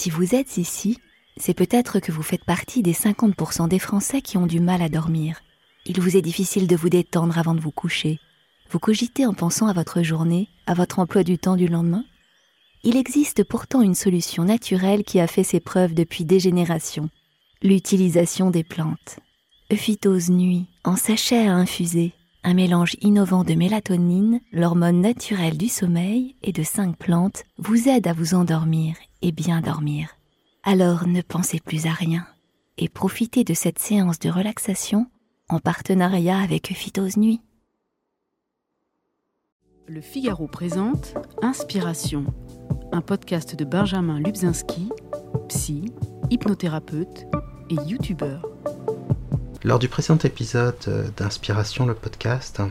Si vous êtes ici, c'est peut-être que vous faites partie des 50% des Français qui ont du mal à dormir. Il vous est difficile de vous détendre avant de vous coucher. Vous cogitez en pensant à votre journée, à votre emploi du temps du lendemain Il existe pourtant une solution naturelle qui a fait ses preuves depuis des générations. L'utilisation des plantes. Euphytose nuit, en sachet à infuser, un mélange innovant de mélatonine, l'hormone naturelle du sommeil, et de cinq plantes vous aide à vous endormir et bien dormir. Alors ne pensez plus à rien et profitez de cette séance de relaxation en partenariat avec Phytose Nuit. Le Figaro présente Inspiration, un podcast de Benjamin Lubzinski, psy, hypnothérapeute et youtubeur. Lors du précédent épisode euh, d'Inspiration, le podcast,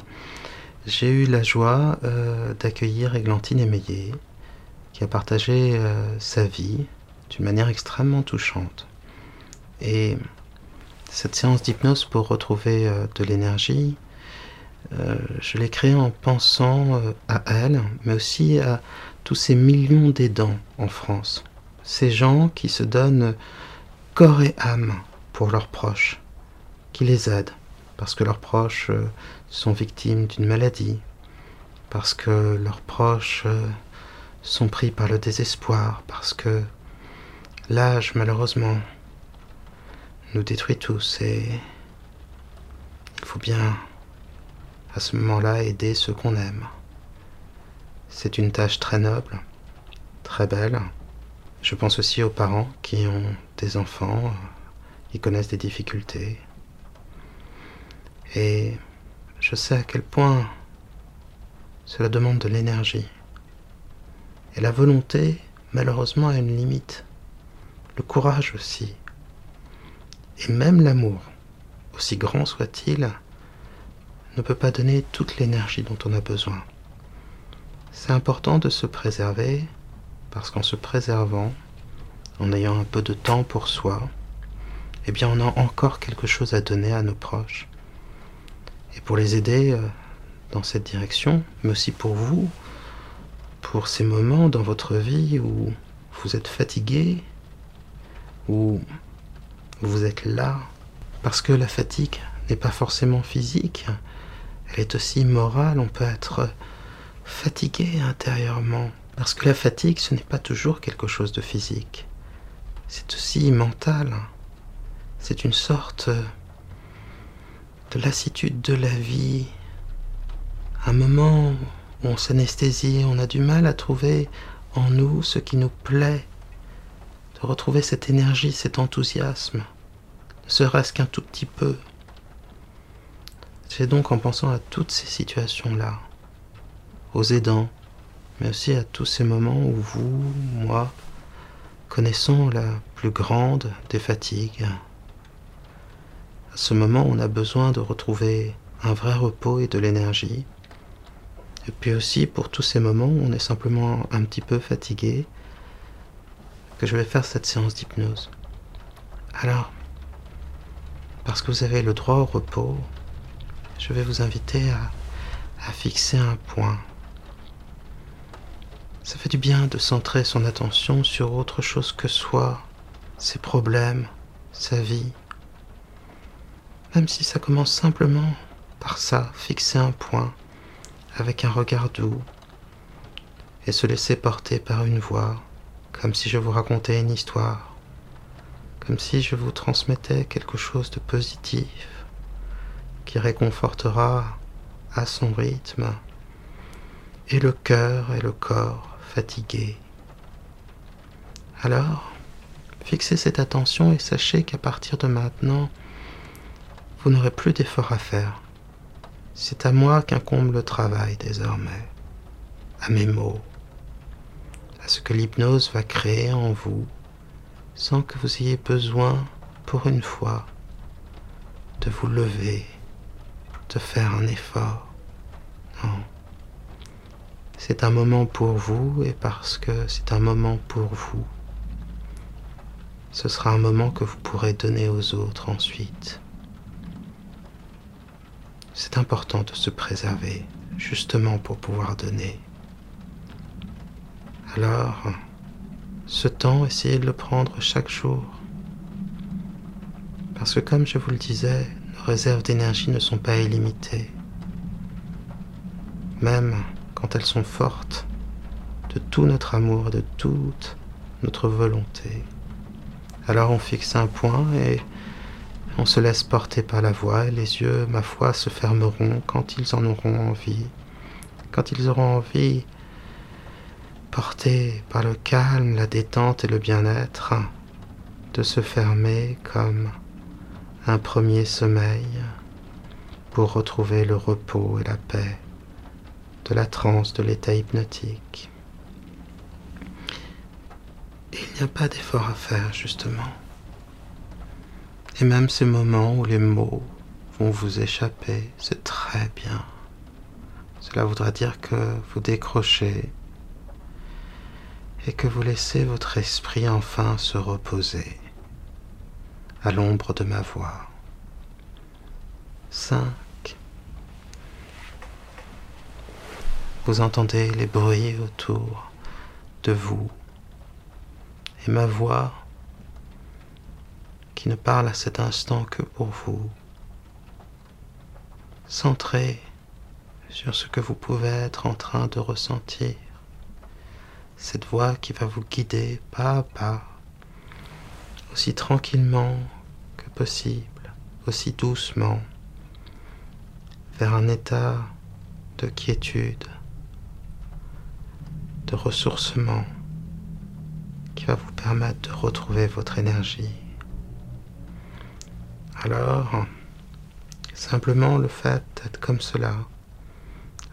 j'ai eu la joie euh, d'accueillir Églantine Émeillé, qui a partagé euh, sa vie d'une manière extrêmement touchante. Et cette séance d'hypnose pour retrouver de l'énergie, je l'ai créée en pensant à elle, mais aussi à tous ces millions d'aidants en France. Ces gens qui se donnent corps et âme pour leurs proches qui les aident, parce que leurs proches euh, sont victimes d'une maladie, parce que leurs proches euh, sont pris par le désespoir, parce que l'âge, malheureusement, nous détruit tous et il faut bien, à ce moment-là, aider ceux qu'on aime. C'est une tâche très noble, très belle. Je pense aussi aux parents qui ont des enfants, qui connaissent des difficultés. Et je sais à quel point cela demande de l'énergie. Et la volonté, malheureusement, a une limite. Le courage aussi. Et même l'amour, aussi grand soit-il, ne peut pas donner toute l'énergie dont on a besoin. C'est important de se préserver parce qu'en se préservant, en ayant un peu de temps pour soi, eh bien on a encore quelque chose à donner à nos proches et pour les aider euh, dans cette direction, mais aussi pour vous, pour ces moments dans votre vie où vous êtes fatigué, où vous êtes là, parce que la fatigue n'est pas forcément physique, elle est aussi morale, on peut être fatigué intérieurement, parce que la fatigue, ce n'est pas toujours quelque chose de physique, c'est aussi mental, c'est une sorte de lassitude de la vie, un moment où on s'anesthésie, on a du mal à trouver en nous ce qui nous plaît, de retrouver cette énergie, cet enthousiasme, ne serait-ce qu'un tout petit peu. C'est donc en pensant à toutes ces situations-là, aux aidants, mais aussi à tous ces moments où vous, moi, connaissons la plus grande des fatigues, à ce moment, on a besoin de retrouver un vrai repos et de l'énergie. Et puis aussi pour tous ces moments où on est simplement un petit peu fatigué, que je vais faire cette séance d'hypnose. Alors, parce que vous avez le droit au repos, je vais vous inviter à, à fixer un point. Ça fait du bien de centrer son attention sur autre chose que soi, ses problèmes, sa vie. Même si ça commence simplement par ça, fixer un point avec un regard doux et se laisser porter par une voix, comme si je vous racontais une histoire, comme si je vous transmettais quelque chose de positif qui réconfortera à son rythme et le cœur et le corps fatigués. Alors, fixez cette attention et sachez qu'à partir de maintenant, vous n'aurez plus d'efforts à faire. C'est à moi qu'incombe le travail désormais, à mes mots, à ce que l'hypnose va créer en vous, sans que vous ayez besoin, pour une fois, de vous lever, de faire un effort. Non. C'est un moment pour vous et parce que c'est un moment pour vous, ce sera un moment que vous pourrez donner aux autres ensuite. C'est important de se préserver, justement pour pouvoir donner. Alors, Ce temps, essayez de le prendre chaque jour. Parce que comme je vous le disais, nos réserves d'énergie ne sont pas illimitées. Même quand elles sont fortes, de tout notre amour, de toute notre volonté. Alors on fixe un point et on se laisse porter par la voix et les yeux, ma foi, se fermeront quand ils en auront envie. Quand ils auront envie, portés par le calme, la détente et le bien-être, de se fermer comme un premier sommeil pour retrouver le repos et la paix de la transe de l'état hypnotique. il n'y a pas d'effort à faire, justement. Et même ces moments où les mots vont vous échapper, c'est très bien. Cela voudra dire que vous décrochez et que vous laissez votre esprit enfin se reposer à l'ombre de ma voix. 5. Vous entendez les bruits autour de vous et ma voix qui ne parle à cet instant que pour vous. Centrez sur ce que vous pouvez être en train de ressentir. Cette voix qui va vous guider pas à pas, aussi tranquillement que possible, aussi doucement, vers un état de quiétude, de ressourcement qui va vous permettre de retrouver votre énergie. Alors, simplement le fait d'être comme cela,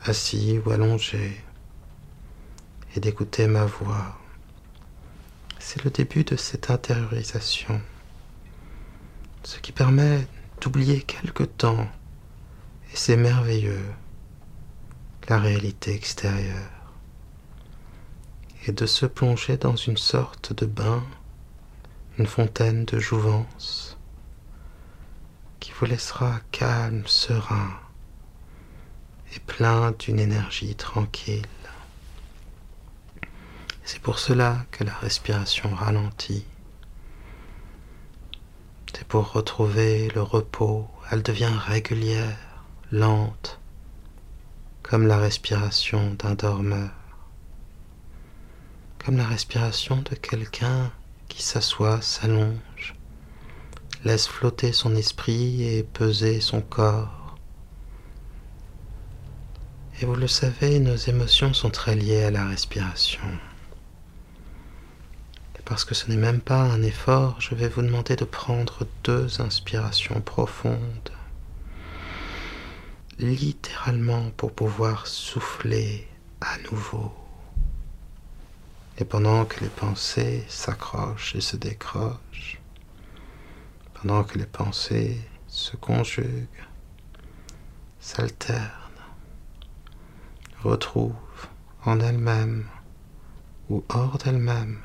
assis ou allongé, et d'écouter ma voix, c'est le début de cette intériorisation, ce qui permet d'oublier quelque temps, et c'est merveilleux, la réalité extérieure et de se plonger dans une sorte de bain, une fontaine de jouvence vous laissera calme, serein et plein d'une énergie tranquille. C'est pour cela que la respiration ralentit. C'est pour retrouver le repos. Elle devient régulière, lente, comme la respiration d'un dormeur comme la respiration de quelqu'un qui s'assoit, s'allonge, laisse flotter son esprit et peser son corps. Et vous le savez, nos émotions sont très liées à la respiration. Et parce que ce n'est même pas un effort, je vais vous demander de prendre deux inspirations profondes, littéralement pour pouvoir souffler à nouveau. Et pendant que les pensées s'accrochent et se décrochent, pendant que les pensées se conjuguent, s'alternent, retrouvent en elles-mêmes ou hors d'elles-mêmes,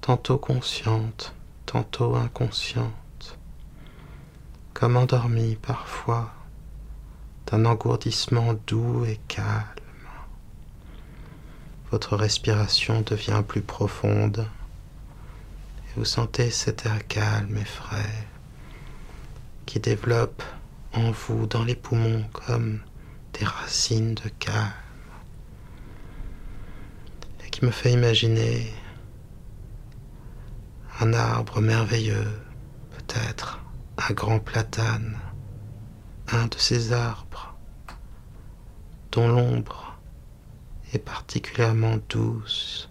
tantôt conscientes, tantôt inconscientes, comme endormies parfois d'un engourdissement doux et calme. Votre respiration devient plus profonde vous sentez cet air calme et frais qui développe en vous dans les poumons comme des racines de calme. Et qui me fait imaginer un arbre merveilleux, peut-être un grand platane, un de ces arbres dont l'ombre particulièrement douce,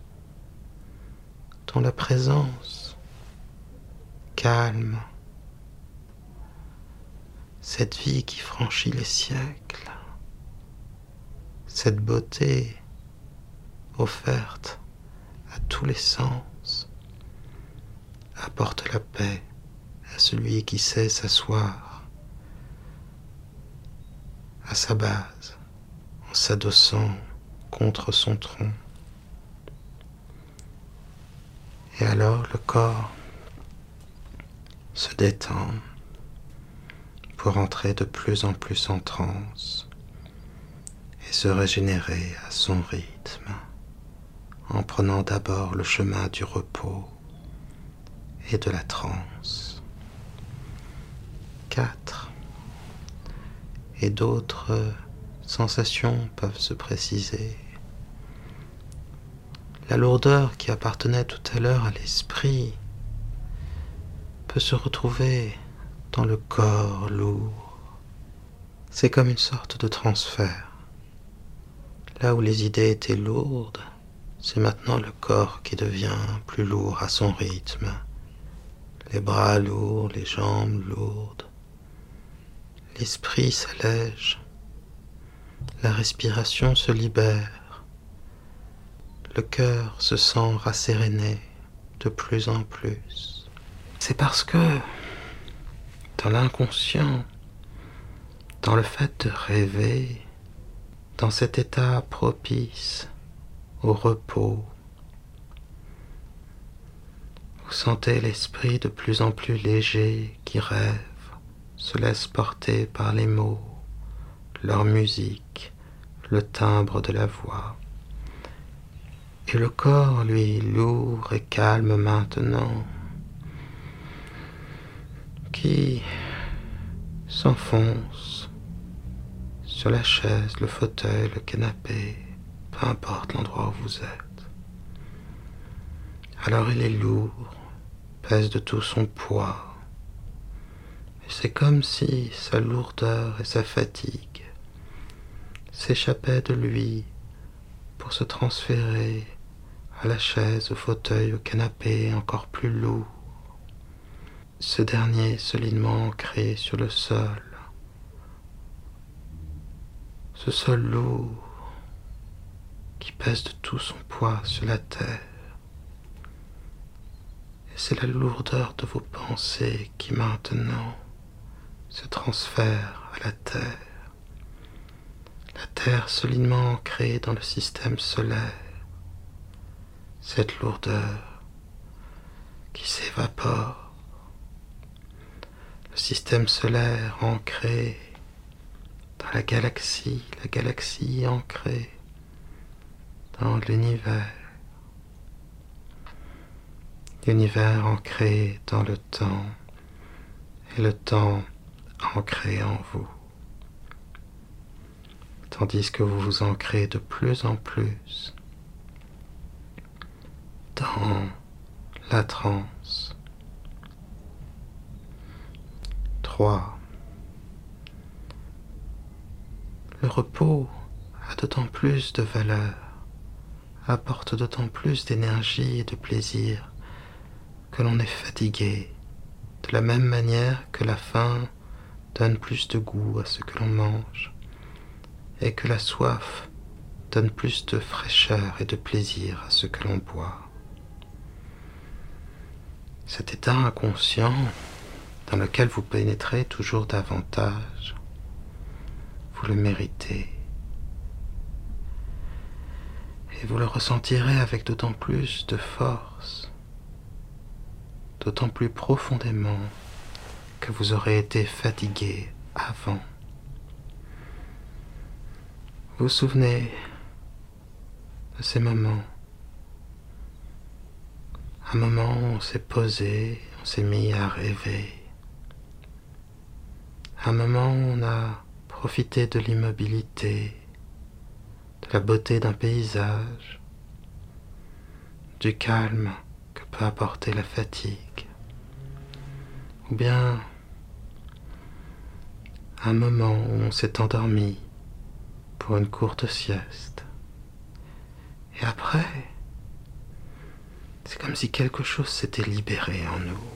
dont la présence calme, cette vie qui franchit les siècles, cette beauté offerte à tous les sens, apporte la paix à celui qui sait s'asseoir à sa base en s'adossant contre son tronc. Et alors le corps se détend pour entrer de plus en plus en transe et se régénérer à son rythme, en prenant d'abord le chemin du repos et de la transe. 4. Et d'autres sensations peuvent se préciser. La lourdeur qui appartenait tout à l'heure à l'esprit se retrouver dans le corps lourd. C'est comme une sorte de transfert. Là où les idées étaient lourdes, c'est maintenant le corps qui devient plus lourd à son rythme. Les bras lourds, les jambes lourdes. L'esprit s'allège. La respiration se libère. Le cœur se sent rasséréné de plus en plus. C'est parce que dans l'inconscient, dans le fait de rêver, dans cet état propice au repos. Vous sentez l'esprit de plus en plus léger qui rêve, se laisse porter par les mots, leur musique, le timbre de la voix. Et le corps, lui, lourd et calme maintenant, s'enfonce sur la chaise, le fauteuil, le canapé, peu importe l'endroit où vous êtes. Alors il est lourd, pèse de tout son poids. Et c'est comme si sa lourdeur et sa fatigue s'échappaient de lui pour se transférer à la chaise, au fauteuil, au canapé encore plus lourd. Ce dernier solidement ancré sur le sol ce sol lourd qui pèse de tout son poids sur la terre. Et c'est la lourdeur de vos pensées qui maintenant se transfère à la terre. La terre solidement ancrée dans le système solaire. Cette lourdeur qui s'évapore. Le système solaire ancré dans la galaxie, la galaxie ancrée dans l'univers, l'univers ancré dans le temps et le temps ancré en vous, tandis que vous vous ancrez de plus en plus dans la transe. 3 Le repos a d'autant plus de valeur, apporte d'autant plus d'énergie et de plaisir que l'on est fatigué, de la même manière que la faim donne plus de goût à ce que l'on mange, et que la soif donne plus de fraîcheur et de plaisir à ce que l'on boit. Cet état inconscient dans lequel vous pénétrez toujours davantage vous le méritez. Et vous le ressentirez avec d'autant plus de force, d'autant plus profondément que vous aurez été fatigué avant. Vous vous souvenez de ces moments? Un moment où on s'est posé, on s'est mis à rêver. Un moment où on a profiter de l'immobilité, de la beauté d'un paysage, du calme que peut apporter la fatigue, ou bien un moment où on s'est endormi pour une courte sieste. Et après, c'est comme si quelque chose s'était libéré en nous.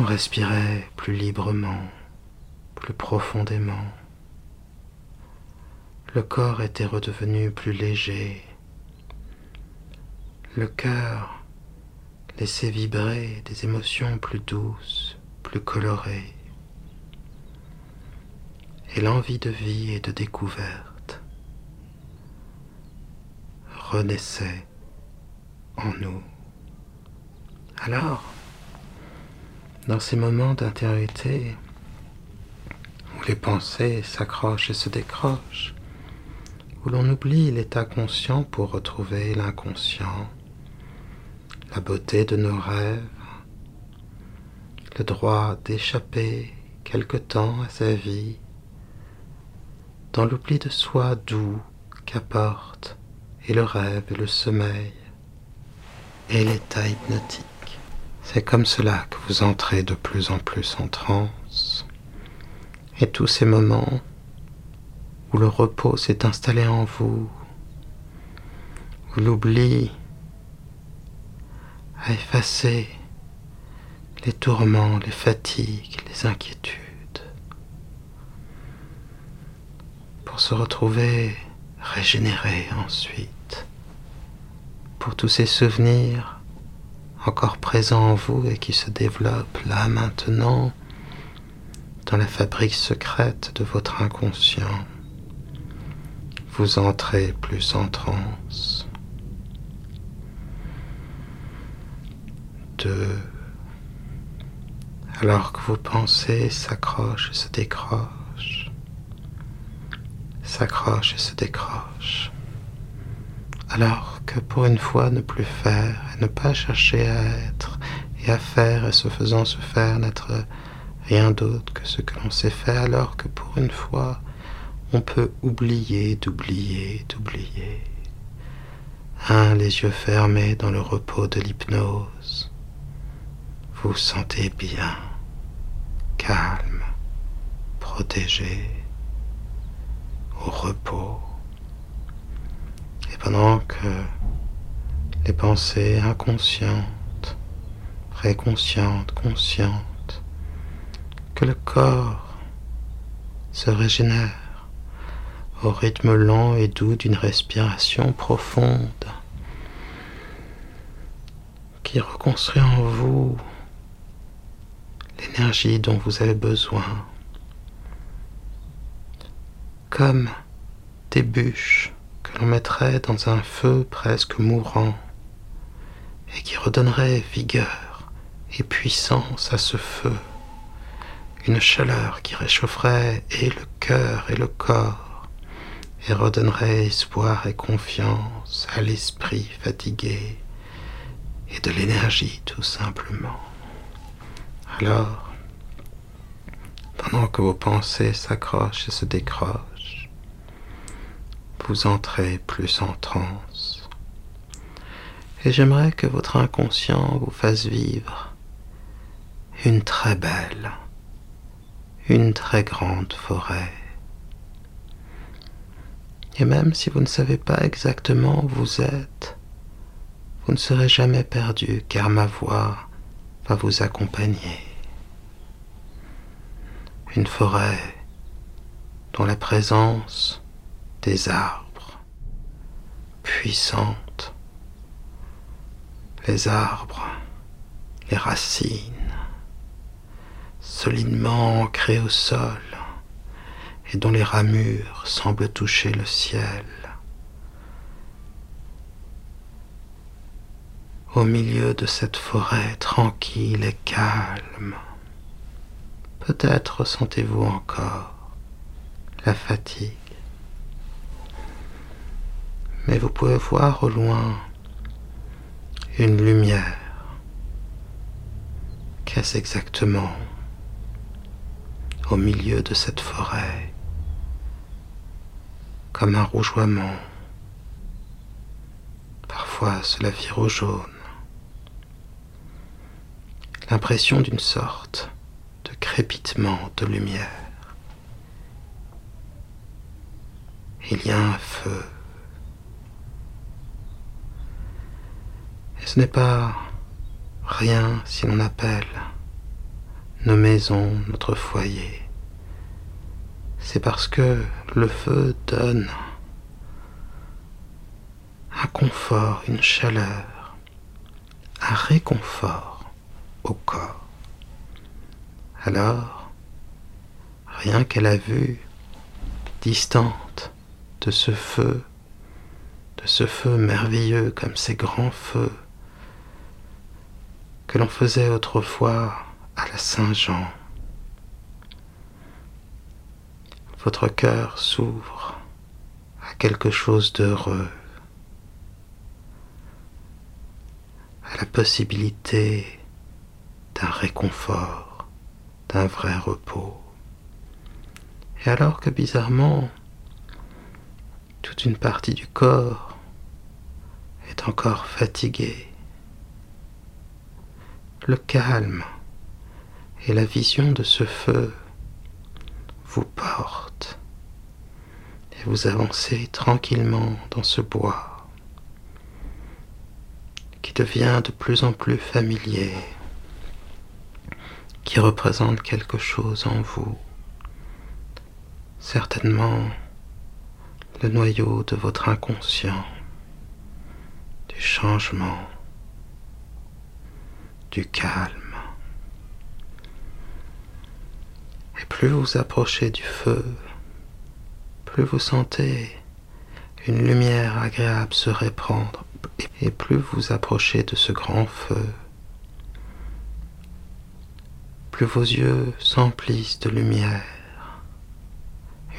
On respirait plus librement plus profondément. Le corps était redevenu plus léger. Le cœur laissait vibrer des émotions plus douces, plus colorées. Et l'envie de vie et de découverte renaissait en nous. Alors, dans ces moments d'intériorité, où les pensées s'accrochent et se décrochent, où l'on oublie l'état conscient pour retrouver l'inconscient, la beauté de nos rêves, le droit d'échapper quelque temps à sa vie, dans l'oubli de soi doux qu'apporte et le rêve et le sommeil et l'état hypnotique. C'est comme cela que vous entrez de plus en plus en transe. Et tous ces moments où le repos s'est installé en vous, où l'oubli a effacé les tourments, les fatigues, les inquiétudes, pour se retrouver régénéré ensuite, pour tous ces souvenirs encore présents en vous et qui se développent là maintenant dans la fabrique secrète de votre inconscient vous entrez plus en transe. Deux. Alors que vos pensées s'accrochent et se décrochent, s'accrochent et se décrochent. Alors que pour une fois ne plus faire ne pas chercher à être et à faire et se faisant se faire n'être rien d'autre que ce que l'on sait faire, alors que pour une fois on peut oublier d'oublier d'oublier. Un, les yeux fermés dans le repos de l'hypnose. Vous sentez bien, calme, protégé, au repos. Et pendant que les pensées inconscientes, préconscientes, conscientes, que le corps se régénère, au rythme lent et doux d'une respiration profonde qui reconstruit en vous l'énergie dont vous avez besoin, comme des bûches que l'on mettrait dans un feu presque mourant et qui redonnerait vigueur et puissance à ce feu, une chaleur qui réchaufferait et le cœur et le corps et redonnerait espoir et confiance à l'esprit fatigué et de l'énergie tout simplement. Alors, pendant que vos pensées s'accrochent et se décrochent, vous entrez plus en transe. Et j'aimerais que votre inconscient vous fasse vivre une très belle, une très grande forêt et même si vous ne savez pas exactement où vous êtes, vous ne serez jamais perdu car ma voix va vous accompagner. Une forêt dont la présence des arbres puissante, les arbres, les racines, solidement ancrées au sol, et dont les ramures semblent toucher le ciel. Au milieu de cette forêt tranquille et calme, peut-être ressentez-vous encore la fatigue, mais vous pouvez voir au loin une lumière. Qu'est-ce exactement au milieu de cette forêt? Comme un rougeoiement. Parfois cela vire au jaune. L'impression d'une sorte de crépitement de lumière. Il y a un feu. Et ce n'est pas rien si l'on appelle nos maisons notre foyer c'est parce que le feu donne un confort, une chaleur, un réconfort au corps. Alors, rien qu'à la vue distante de ce feu, de ce feu merveilleux comme ces grands feux que l'on faisait autrefois à la Saint-Jean, votre cœur s'ouvre à quelque chose d'heureux, à la possibilité d'un réconfort, d'un vrai repos. Et alors que bizarrement, toute une partie du corps est encore fatiguée, le calme et la vision de ce feu vous portent et vous avancez tranquillement dans ce bois qui devient de plus en plus familier, qui représente quelque chose en vous, certainement le noyau de votre inconscient, du changement, du calme. Et plus vous approchez du feu, plus vous sentez une lumière agréable se répandre, et plus vous approchez de ce grand feu, plus vos yeux s'emplissent de lumière,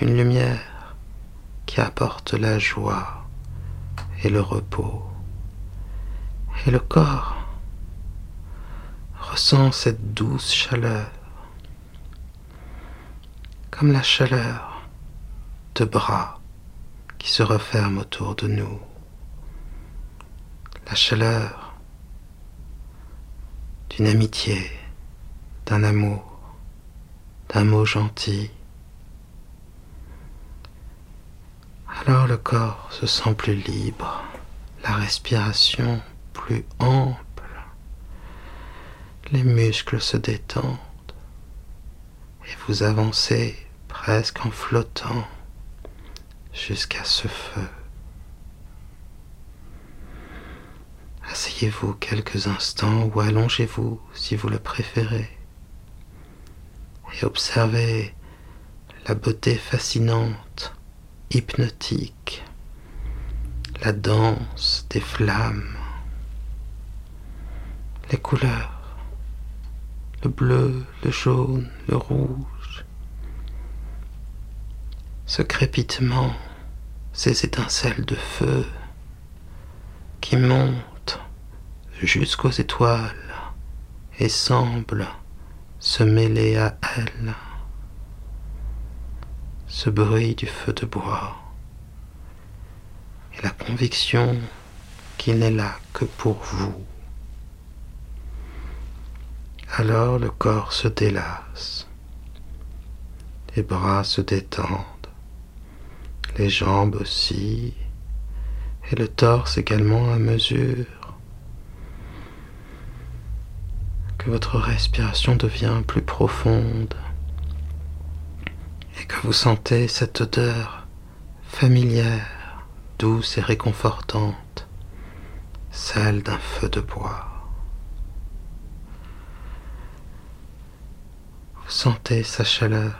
une lumière qui apporte la joie et le repos, et le corps ressent cette douce chaleur comme la chaleur de bras qui se referment autour de nous, la chaleur d'une amitié, d'un amour, d'un mot gentil. Alors le corps se sent plus libre, la respiration plus ample, les muscles se détendent et vous avancez presque en flottant jusqu'à ce feu. Asseyez-vous quelques instants ou allongez-vous si vous le préférez et observez la beauté fascinante, hypnotique, la danse des flammes, les couleurs, le bleu, le jaune, le rouge, ce crépitement, ces étincelles de feu qui montent jusqu'aux étoiles et semblent se mêler à elles. Ce bruit du feu de bois et la conviction qu'il n'est là que pour vous. Alors le corps se délasse, les bras se détendent. Les jambes aussi, et le torse également à mesure. Que votre respiration devient plus profonde. Et que vous sentez cette odeur familière, douce et réconfortante, celle d'un feu de bois. Sentez sa chaleur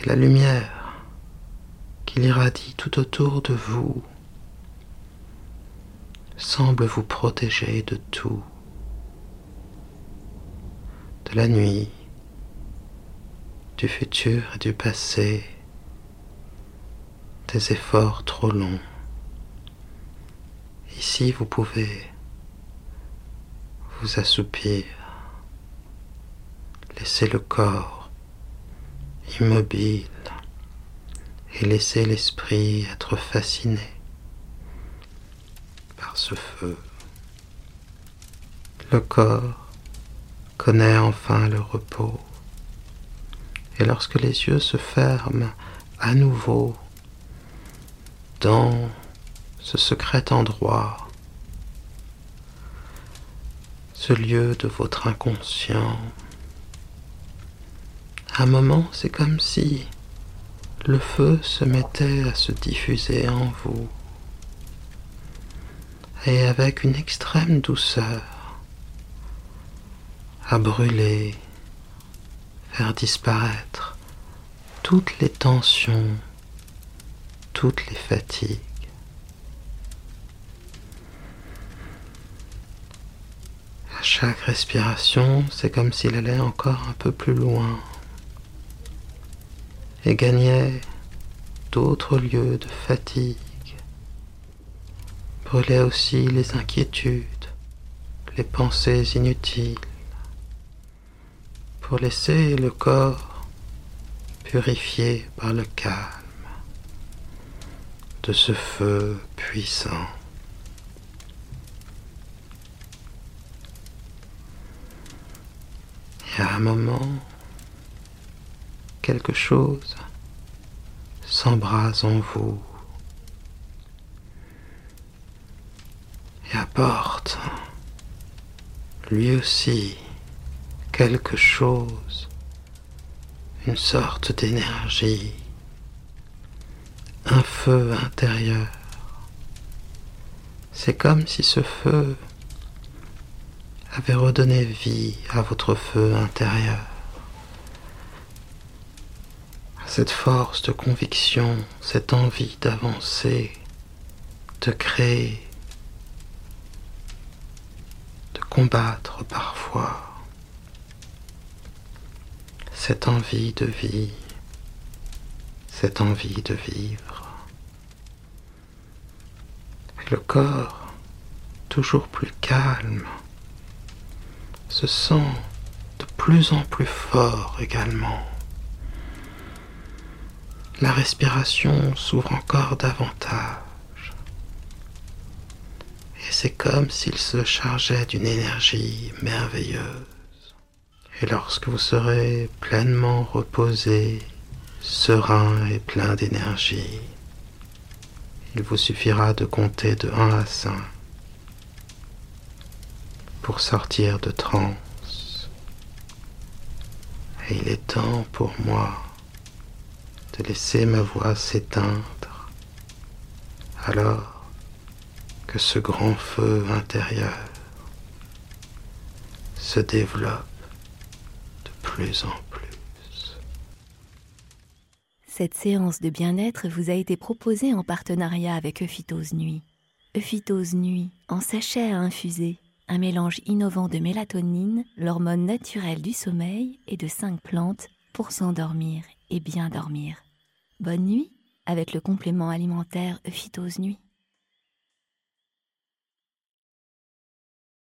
et la lumière qu'il irradie tout autour de vous semble vous protéger de tout, de la nuit, du futur et du passé, des efforts trop longs. Ici, vous pouvez vous assoupir, laisser le corps immobile et laisser l'esprit être fasciné par ce feu. Le corps connaît enfin le repos et lorsque les yeux se ferment à nouveau dans ce secret endroit, ce lieu de votre inconscient, un moment, c'est comme si le feu se mettait à se diffuser en vous et avec une extrême douceur à brûler, faire disparaître toutes les tensions, toutes les fatigues. À chaque respiration, c'est comme s'il allait encore un peu plus loin et gagnait d'autres lieux de fatigue. Brûlez aussi les inquiétudes, les pensées inutiles, pour laisser le corps purifié par le calme de ce feu puissant. Et à un moment, quelque chose s'embrase en vous et apporte lui aussi quelque chose, une sorte d'énergie, un feu intérieur. C'est comme si ce feu avait redonné vie à votre feu intérieur. Cette force de conviction, cette envie d'avancer, de créer, de combattre parfois, cette envie de vie, cette envie de vivre. le corps, toujours plus calme, se sent de plus en plus fort également. La respiration s'ouvre encore davantage. Et c'est comme s'il se chargeait d'une énergie merveilleuse. Et lorsque vous serez pleinement reposé, serein et plein d'énergie, il vous suffira de compter de 1 à 5 pour sortir de transe. Et il est temps pour moi de laisser ma voix s'éteindre alors que ce grand feu intérieur se développe de plus en plus. Cette séance de bien-être vous a été proposée en partenariat avec Euphytose Nuit. Euphytose Nuit, en sachet à infuser, un mélange innovant de mélatonine, l'hormone naturelle du sommeil et de cinq plantes pour s'endormir et bien dormir. Bonne nuit avec le complément alimentaire Phytose Nuit.